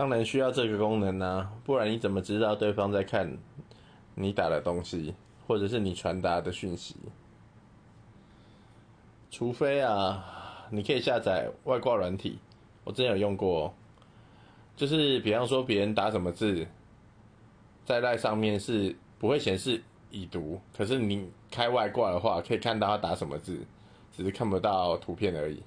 当然需要这个功能啊，不然你怎么知道对方在看你打的东西，或者是你传达的讯息？除非啊，你可以下载外挂软体，我真有用过。就是比方说别人打什么字，在那上面是不会显示已读，可是你开外挂的话，可以看到他打什么字，只是看不到图片而已。